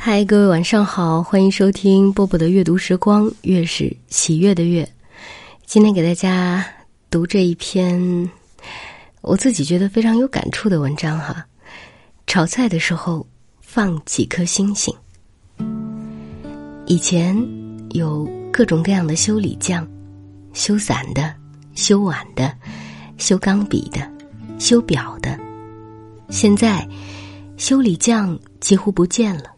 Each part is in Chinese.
嗨，各位晚上好，欢迎收听波波的阅读时光，月是喜悦的月。今天给大家读这一篇我自己觉得非常有感触的文章哈。炒菜的时候放几颗星星。以前有各种各样的修理匠，修伞的、修碗的、修钢笔的、修表的。现在修理匠几乎不见了。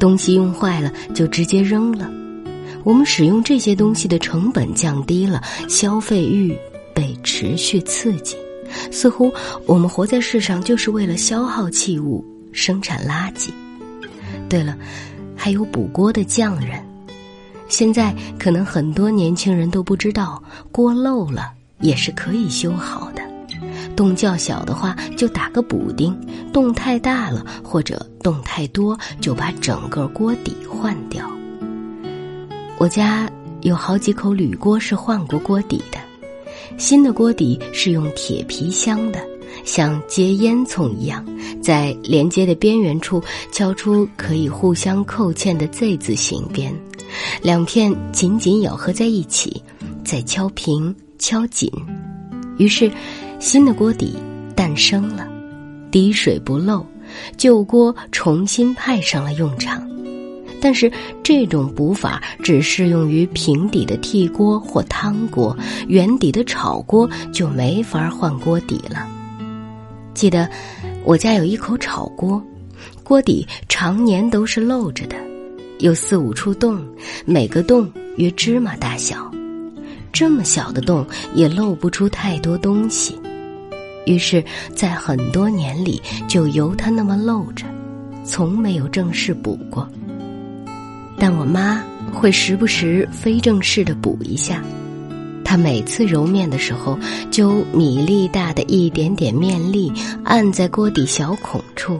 东西用坏了就直接扔了，我们使用这些东西的成本降低了，消费欲被持续刺激，似乎我们活在世上就是为了消耗器物、生产垃圾。对了，还有补锅的匠人，现在可能很多年轻人都不知道，锅漏了也是可以修好的。洞较小的话，就打个补丁；洞太大了或者洞太多，就把整个锅底换掉。我家有好几口铝锅是换过锅底的，新的锅底是用铁皮镶的，像接烟囱一样，在连接的边缘处敲出可以互相扣嵌的 Z 字形边，两片紧紧咬合在一起，再敲平、敲紧，于是。新的锅底诞生了，滴水不漏，旧锅重新派上了用场。但是这种补法只适用于平底的屉锅或汤锅，圆底的炒锅就没法换锅底了。记得我家有一口炒锅，锅底常年都是漏着的，有四五处洞，每个洞约芝麻大小，这么小的洞也漏不出太多东西。于是，在很多年里就由它那么漏着，从没有正式补过。但我妈会时不时非正式的补一下。她每次揉面的时候，就米粒大的一点点面粒按在锅底小孔处。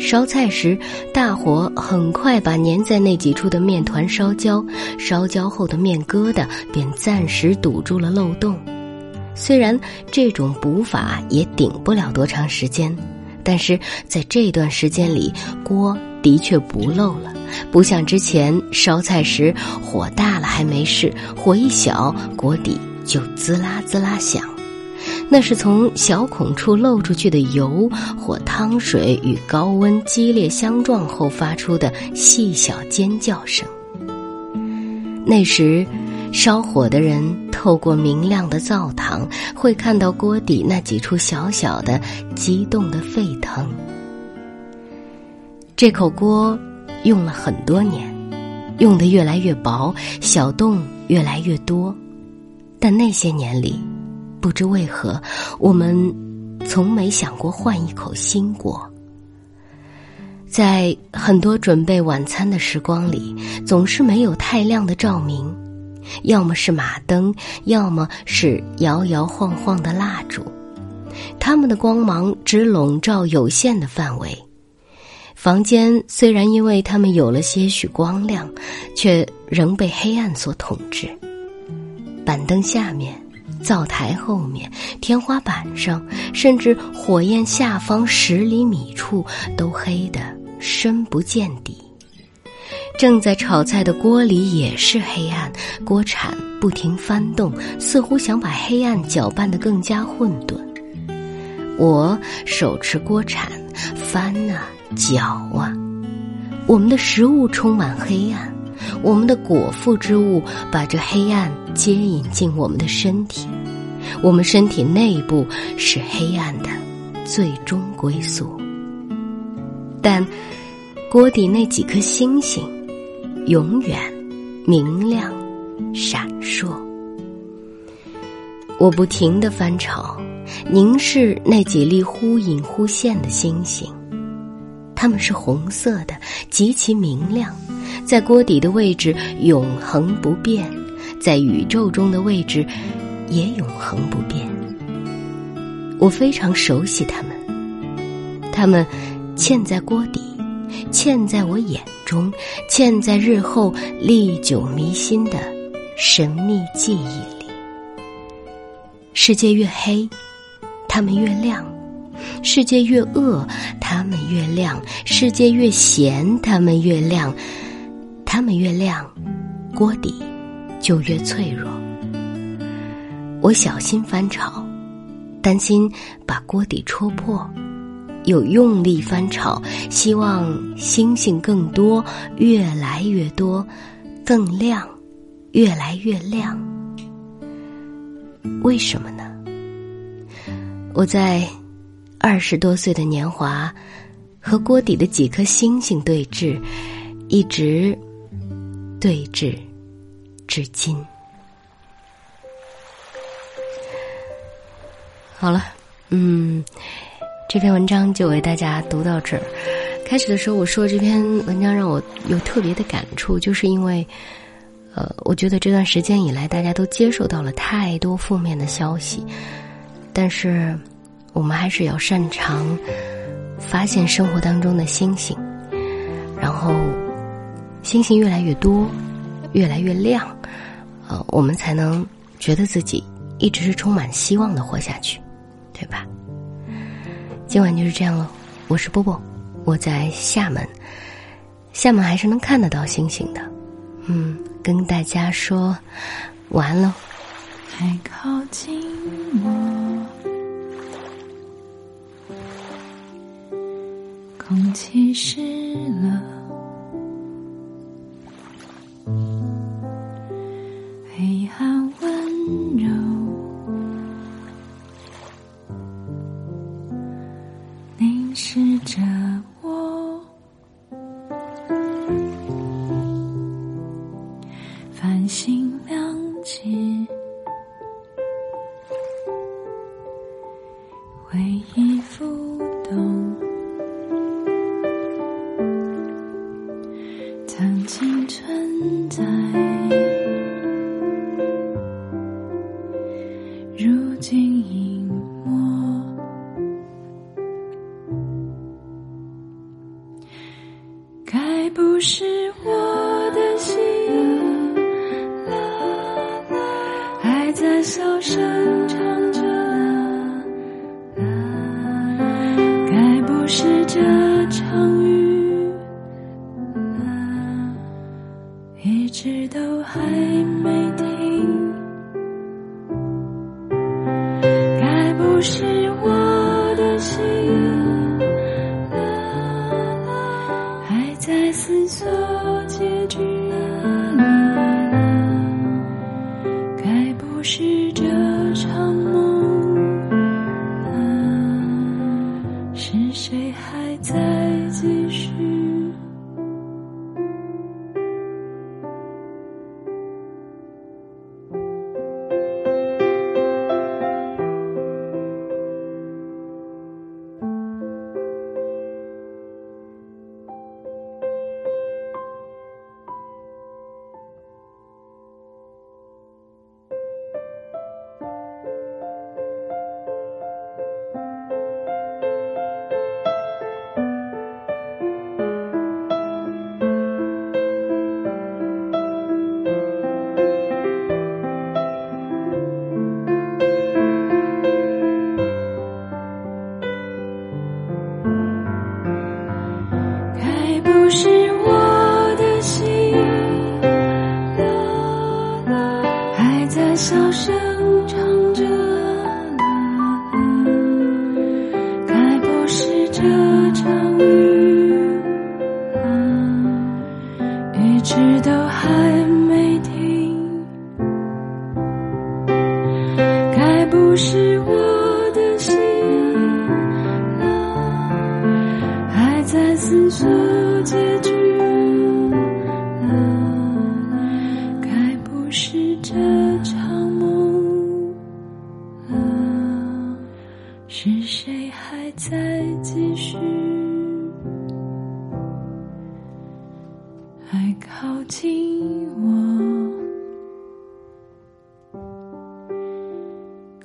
烧菜时，大火很快把粘在那几处的面团烧焦，烧焦后的面疙瘩便暂时堵住了漏洞。虽然这种补法也顶不了多长时间，但是在这段时间里，锅的确不漏了，不像之前烧菜时火大了还没事，火一小锅底就滋啦滋啦响，那是从小孔处漏出去的油或汤水与高温激烈相撞后发出的细小尖叫声。那时。烧火的人透过明亮的灶膛，会看到锅底那几处小小的、激动的沸腾。这口锅用了很多年，用的越来越薄，小洞越来越多。但那些年里，不知为何，我们从没想过换一口新锅。在很多准备晚餐的时光里，总是没有太亮的照明。要么是马灯，要么是摇摇晃晃的蜡烛，它们的光芒只笼罩有限的范围。房间虽然因为它们有了些许光亮，却仍被黑暗所统治。板凳下面、灶台后面、天花板上，甚至火焰下方十厘米处，都黑得深不见底。正在炒菜的锅里也是黑暗，锅铲不停翻动，似乎想把黑暗搅拌得更加混沌。我手持锅铲，翻啊搅啊，我们的食物充满黑暗，我们的果腹之物把这黑暗接引进我们的身体，我们身体内部是黑暗的最终归宿。但锅底那几颗星星。永远明亮闪烁。我不停的翻炒，凝视那几粒忽隐忽现的星星，它们是红色的，极其明亮，在锅底的位置永恒不变，在宇宙中的位置也永恒不变。我非常熟悉它们，它们嵌在锅底。嵌在我眼中，嵌在日后历久弥新的神秘记忆里。世界越黑，它们越亮；世界越恶，他们越亮；世界越咸，他们越亮。他们越亮，锅底就越脆弱。我小心翻炒，担心把锅底戳破，又用力翻炒，希望星星更多，越来越多，更亮，越来越亮。为什么呢？我在二十多岁的年华，和锅底的几颗星星对峙，一直。对峙，至今。好了，嗯，这篇文章就为大家读到这儿。开始的时候我说这篇文章让我有特别的感触，就是因为，呃，我觉得这段时间以来大家都接受到了太多负面的消息，但是我们还是要擅长发现生活当中的星星，然后。星星越来越多，越来越亮，呃，我们才能觉得自己一直是充满希望的活下去，对吧？今晚就是这样了，我是波波，我在厦门，厦门还是能看得到星星的，嗯，跟大家说晚安喽。还靠近我，空气是试着我繁星亮起，回忆浮动。曾经存在。在是谁还在继续？还靠近我？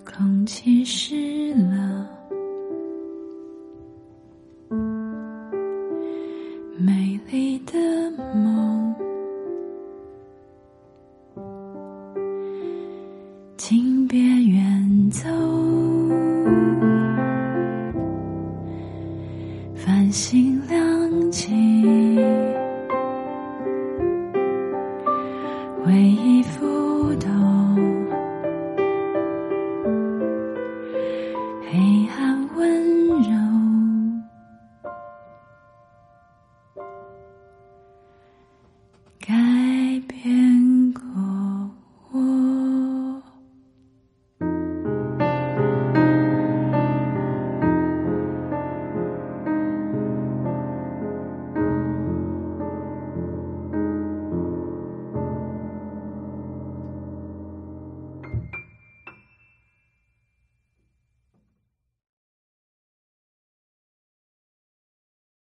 空气湿了，美。回忆浮动。